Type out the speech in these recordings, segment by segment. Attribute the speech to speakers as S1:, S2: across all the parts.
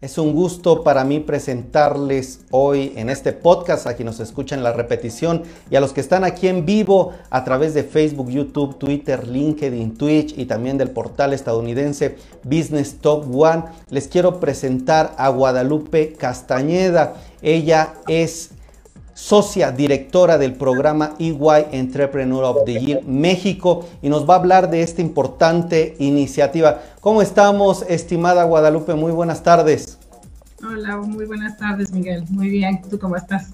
S1: Es un gusto para mí presentarles hoy en este podcast a quienes nos escuchan la repetición y a los que están aquí en vivo a través de Facebook, YouTube, Twitter, LinkedIn, Twitch y también del portal estadounidense Business Top One. Les quiero presentar a Guadalupe Castañeda. Ella es socia directora del programa EY Entrepreneur of the Year México y nos va a hablar de esta importante iniciativa. ¿Cómo estamos, estimada Guadalupe? Muy buenas tardes.
S2: Hola, muy buenas tardes, Miguel. Muy bien, ¿tú cómo estás?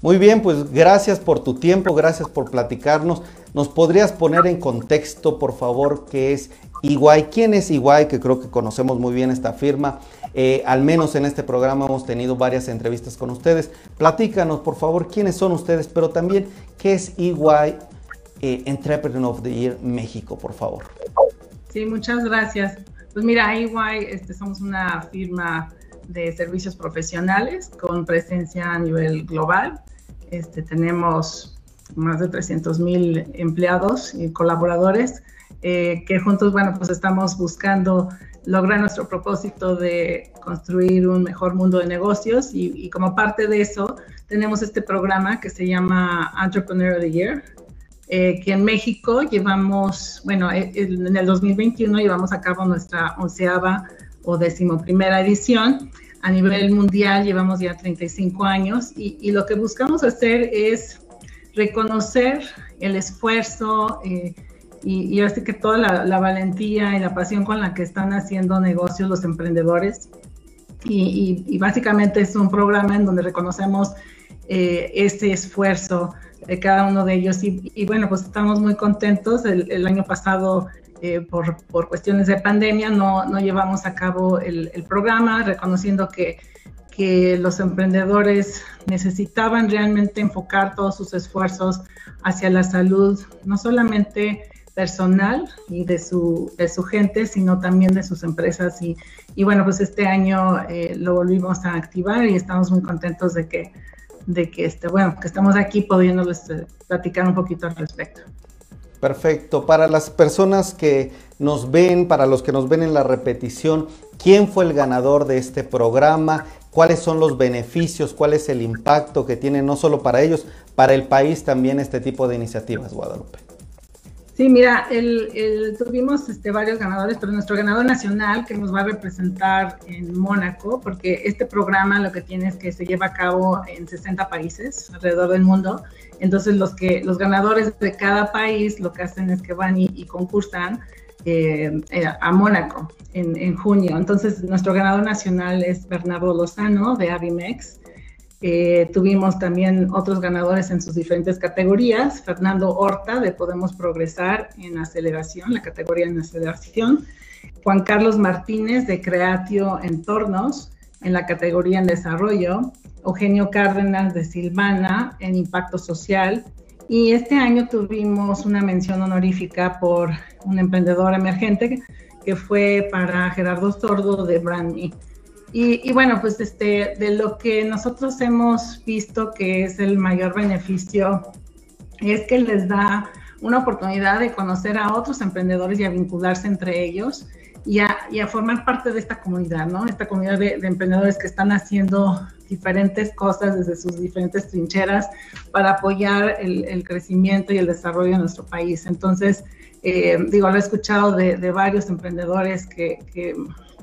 S1: Muy bien, pues gracias por tu tiempo, gracias por platicarnos. ¿Nos podrías poner en contexto, por favor, qué es EY? ¿Quién es EY? Que creo que conocemos muy bien esta firma. Eh, al menos en este programa hemos tenido varias entrevistas con ustedes. Platícanos, por favor, quiénes son ustedes, pero también qué es EY eh, Entrepreneur of the Year México, por favor.
S2: Sí, muchas gracias. Pues mira, EY este, somos una firma de servicios profesionales con presencia a nivel global. Este, tenemos más de 300 mil empleados y colaboradores eh, que juntos, bueno, pues estamos buscando lograr nuestro propósito de construir un mejor mundo de negocios y, como parte de eso tenemos este programa que se llama Entrepreneur of the Year, eh, que en México llevamos, bueno, eh, en el 2021 llevamos a cabo nuestra onceava o decimoprimera edición. A nivel mundial llevamos ya 35 años y, lo que buscamos hacer es reconocer el esfuerzo, eh, y, y así que toda la, valentía y la pasión con la que están haciendo negocios los emprendedores. Y, básicamente es un programa en donde reconocemos eh, ese esfuerzo de cada uno de ellos. Y, bueno, pues estamos muy contentos. El, año pasado, eh, por, por, cuestiones de pandemia, no, no llevamos a cabo el, el programa, reconociendo que, que los emprendedores necesitaban realmente enfocar todos sus esfuerzos hacia la salud, no solamente personal y de su, de su gente, sino también de sus empresas. Y, y bueno, pues este año eh, lo volvimos a activar y estamos muy contentos de que, de que, este, bueno, que estamos aquí pudiéndoles eh, platicar un poquito al respecto.
S1: Perfecto. Para las personas que nos ven, para los que nos ven en la repetición, ¿quién fue el ganador de este programa? ¿Cuáles son los beneficios? ¿Cuál es el impacto que tiene no solo para ellos, para el país también este tipo de iniciativas, Guadalupe?
S2: Sí, mira, el, tuvimos este, varios ganadores, pero nuestro ganador nacional que nos va a representar en Mónaco, porque este programa lo que tiene es que se lleva a cabo en 60 países alrededor del mundo. Entonces, los, que, los ganadores de cada país lo que hacen es que van y, concursan eh, eh, a Mónaco en, en, junio. Entonces, nuestro ganador nacional es Bernardo Lozano de Avimex. Eh, tuvimos también otros ganadores en sus diferentes categorías. Fernando Horta de Podemos Progresar en aceleración, la categoría en aceleración. Juan Carlos Martínez de Creatio Entornos en la categoría en desarrollo. Eugenio Cárdenas de Silvana en impacto social. Y este año tuvimos una mención honorífica por un emprendedor emergente que fue para Gerardo Sordo de Brand y, bueno, pues este, de lo que nosotros hemos visto que es el mayor beneficio es que les da una oportunidad de conocer a otros emprendedores y a vincularse entre ellos y a, y a formar parte de esta comunidad, ¿no? Esta comunidad de, emprendedores que están haciendo diferentes cosas desde sus diferentes trincheras para apoyar el, crecimiento y el desarrollo de nuestro país. Entonces, eh, digo, lo he escuchado de, de varios emprendedores que, que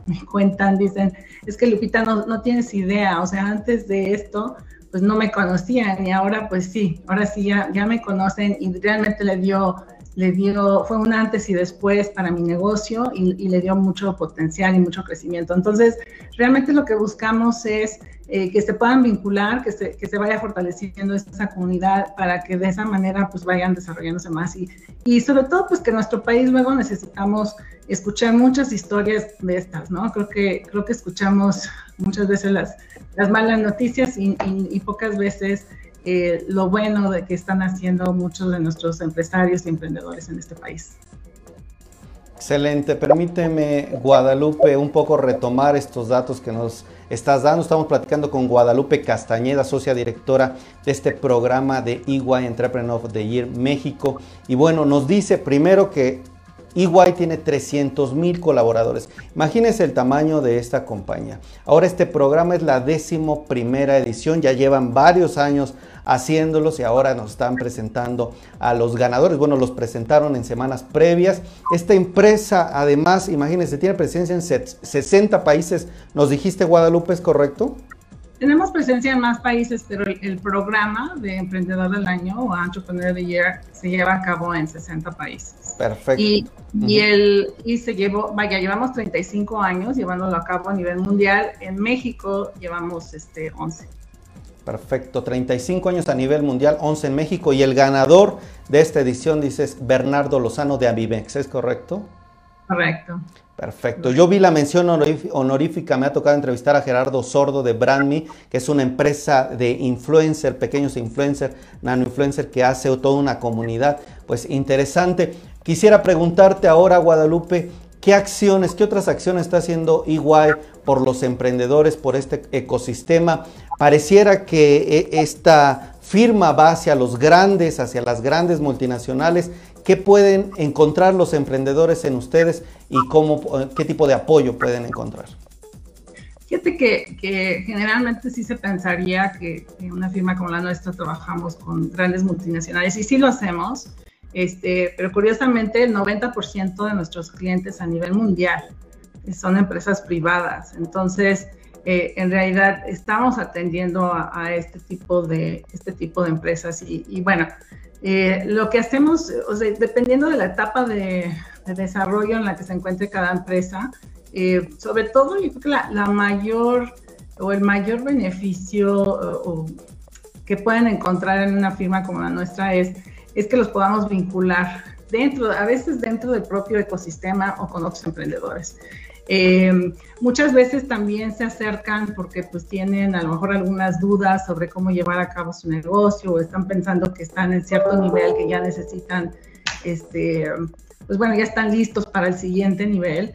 S2: me cuentan, dicen, es que Lupita no, no tienes idea, o sea, antes de esto, pues no me conocían y ahora pues sí, ahora sí ya, ya me conocen y realmente le dio, le dio, fue un antes y después para mi negocio y, y le dio mucho potencial y mucho crecimiento. Entonces, realmente lo que buscamos es eh, que se puedan vincular, que se, que se vaya fortaleciendo esa comunidad para que de esa manera pues vayan desarrollándose más y, y sobre todo pues que nuestro país luego necesitamos escuchar muchas historias de estas, ¿no? Creo que, creo que escuchamos muchas veces las, las malas noticias y, y, pocas veces eh, lo bueno de que están haciendo muchos de nuestros empresarios y emprendedores en este país.
S1: Excelente. Permíteme, Guadalupe, un poco retomar estos datos que nos estás dando. Estamos platicando con Guadalupe Castañeda, socia directora de este programa de EY Entrepreneur of the Year México. Y bueno, nos dice primero que EY tiene 300 mil colaboradores. Imagínense el tamaño de esta compañía. Ahora este programa es la décimo primera edición, ya llevan varios años haciéndolos y ahora nos están presentando a los ganadores. Bueno, los presentaron en semanas previas. Esta empresa, además, imagínense, tiene presencia en 60 países. Nos dijiste Guadalupe, ¿es correcto?
S2: Tenemos presencia en más países, pero el, programa de Emprendedor del Año o Entrepreneur of the Year se lleva a cabo en 60 países.
S1: Perfecto.
S2: Y, y, el, y se llevó, vaya, llevamos 35 años llevándolo a cabo a nivel mundial. En México llevamos este, 11.
S1: Perfecto, 35 años a nivel mundial, 11 en México y el ganador de esta edición dices Bernardo Lozano de Avivex, ¿es correcto?
S2: Correcto.
S1: Perfecto. Yo vi la mención honorífica, me ha tocado entrevistar a Gerardo Sordo de BrandMe, que es una empresa de influencer, pequeños influencer, nano influencer, que hace toda una comunidad. Pues interesante. Quisiera preguntarte ahora, Guadalupe, ¿qué acciones, qué otras acciones está haciendo EY por los emprendedores, por este ecosistema? Pareciera que e, esta firma va hacia los grandes, hacia las grandes multinacionales ¿Qué pueden encontrar los emprendedores en ustedes y cómo, qué tipo de apoyo pueden encontrar?
S2: Fíjate que, generalmente sí se pensaría que en una firma como la nuestra trabajamos con grandes multinacionales y sí lo hacemos, este, pero curiosamente el 90% de nuestros clientes a nivel mundial son empresas privadas. Entonces, eh, en realidad estamos atendiendo a, este, tipo de, este tipo de empresas y bueno, eh, lo que hacemos, o sea, dependiendo de la etapa de, desarrollo en la que se encuentre cada empresa, eh, sobre todo yo creo que la, mayor o el mayor beneficio que pueden encontrar en una firma como la nuestra es, es que los podamos vincular dentro, a veces dentro del propio ecosistema o con otros emprendedores. Eh, muchas veces también se acercan porque pues tienen a lo mejor algunas dudas sobre cómo llevar a cabo su negocio o están pensando que están en cierto nivel que ya necesitan, este, pues bueno, ya están listos para el siguiente nivel.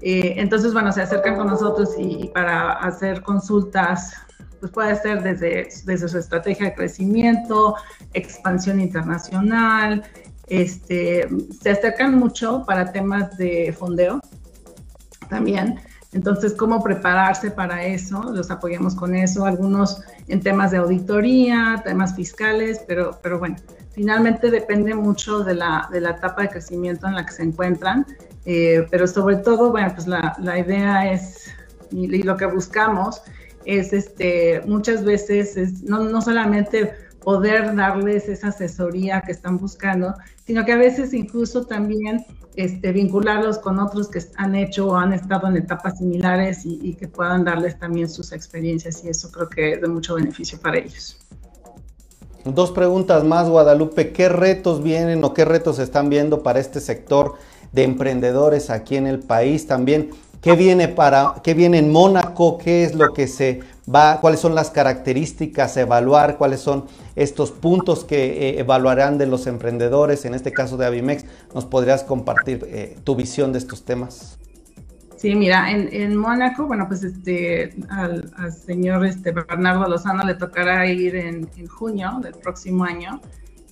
S2: Eh, entonces, bueno, se acercan con nosotros y, para hacer consultas, pues puede ser desde, desde su estrategia de crecimiento, expansión internacional, este, se acercan mucho para temas de fondeo, también. Entonces, ¿cómo prepararse para eso? Los apoyamos con eso, algunos en temas de auditoría, temas fiscales, pero, pero bueno, finalmente depende mucho de la, de la etapa de crecimiento en la que se encuentran, eh, pero sobre todo, bueno, pues la, la idea es, y, lo que buscamos es, este, muchas veces, es no, no solamente poder darles esa asesoría que están buscando, sino que a veces incluso también este, vincularlos con otros que han hecho o han estado en etapas similares y, que puedan darles también sus experiencias y eso creo que es de mucho beneficio para ellos.
S1: Dos preguntas más, Guadalupe. ¿Qué retos vienen o qué retos están viendo para este sector de emprendedores aquí en el país? También, ¿qué viene para qué viene en Mónaco? ¿Qué es lo que se va? ¿Cuáles son las características a evaluar? ¿Cuáles son estos puntos que eh, evaluarán de los emprendedores, en este caso de Avimex. ¿Nos podrías compartir eh, tu visión de estos temas?
S2: Sí, mira, en, Mónaco, bueno, pues este, al, señor este, Bernardo Lozano le tocará ir en, junio del próximo año,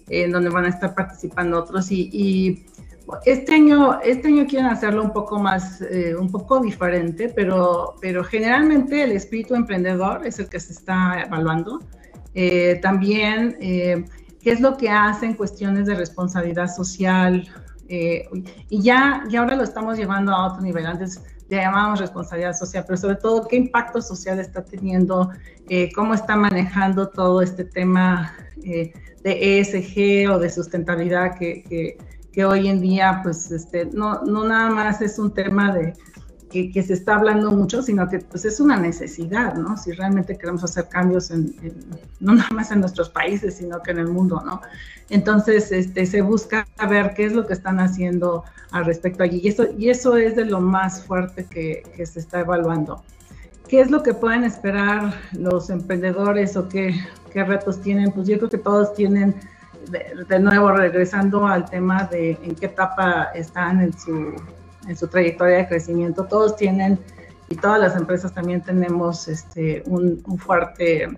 S2: en donde van a estar participando otros y, este año, este año quieren hacerlo un poco más, eh, un poco diferente, pero, pero generalmente el espíritu emprendedor es el que se está evaluando. Eh, también, eh, qué es lo que hacen cuestiones de responsabilidad social. Eh, y ya, ya ahora lo estamos llevando a otro nivel. Antes le llamamos responsabilidad social, pero sobre todo qué impacto social está teniendo, cómo está manejando todo este tema de ESG o de sustentabilidad que, que, que, hoy en día, pues, este, no, no nada más es un tema de, que, se está hablando mucho, sino que pues es una necesidad, ¿no? Si realmente queremos hacer cambios en, no nada más en nuestros países, sino que en el mundo, ¿no? Entonces, este, se busca ver qué es lo que están haciendo al respecto allí. Y eso, y eso es de lo más fuerte que, que se está evaluando. ¿Qué es lo que pueden esperar los emprendedores o qué, qué retos tienen? Pues yo creo que todos tienen, de, nuevo, regresando al tema de en qué etapa están en su en su trayectoria de crecimiento. Todos tienen, y todas las empresas también tenemos este, un, fuerte,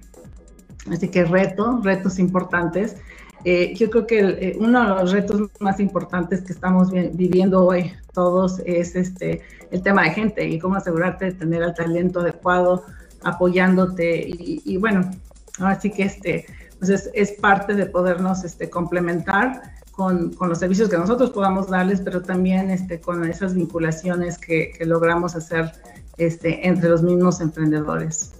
S2: así que reto, retos importantes. eh, yo creo que eh, uno de los retos más importantes que estamos viviendo hoy todos es este, el tema de gente y cómo asegurarte de tener el talento adecuado apoyándote y, bueno, así que este, pues es, parte de podernos este, complementar con, los servicios que nosotros podamos darles, pero también este, con esas vinculaciones que, que logramos hacer este, entre los mismos emprendedores.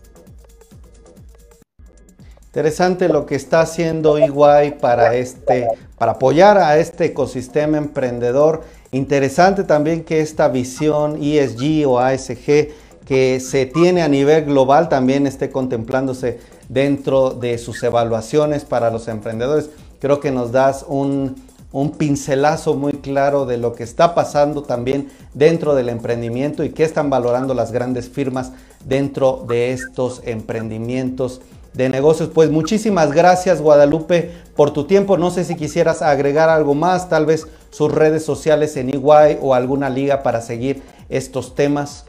S1: Interesante lo que está haciendo EY para este, para apoyar a este ecosistema emprendedor. Interesante también que esta visión ESG o ASG que se tiene a nivel global también esté contemplándose dentro de sus evaluaciones para los emprendedores. Creo que nos das un, pincelazo muy claro de lo que está pasando también dentro del emprendimiento y qué están valorando las grandes firmas dentro de estos emprendimientos de negocios. Pues muchísimas gracias Guadalupe por tu tiempo. No sé si quisieras agregar algo más, tal vez sus redes sociales en Iguay o alguna liga para seguir estos temas.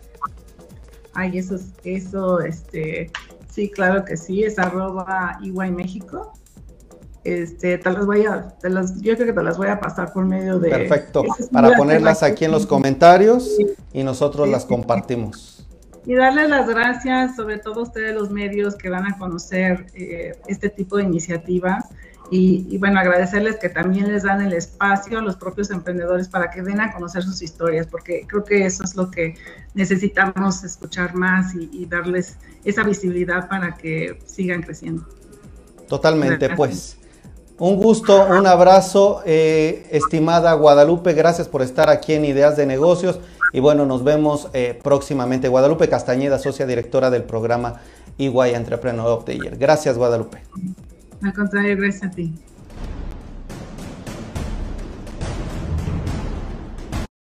S2: Ay, eso, eso, este, sí, claro que sí, es arroba Iguay México. Este, te las voy a, te las, yo creo que te las voy a pasar por medio de...
S1: Perfecto, para ponerlas aquí en los comentarios y nosotros las compartimos.
S2: Y darles las gracias, sobre todo a ustedes los medios que van a conocer eh, este tipo de iniciativas. Y, bueno, agradecerles que también les dan el espacio a los propios emprendedores para que den a conocer sus historias, porque creo que eso es lo que necesitamos escuchar más y, darles esa visibilidad para que sigan creciendo.
S1: Totalmente, pues. Un gusto, un abrazo, eh, estimada Guadalupe, gracias por estar aquí en Ideas de Negocios. Y bueno, nos vemos eh, próximamente. Guadalupe Castañeda, socia directora del programa EY Entrepreneur of the Year. Gracias, Guadalupe.
S2: Al contrario, gracias a ti.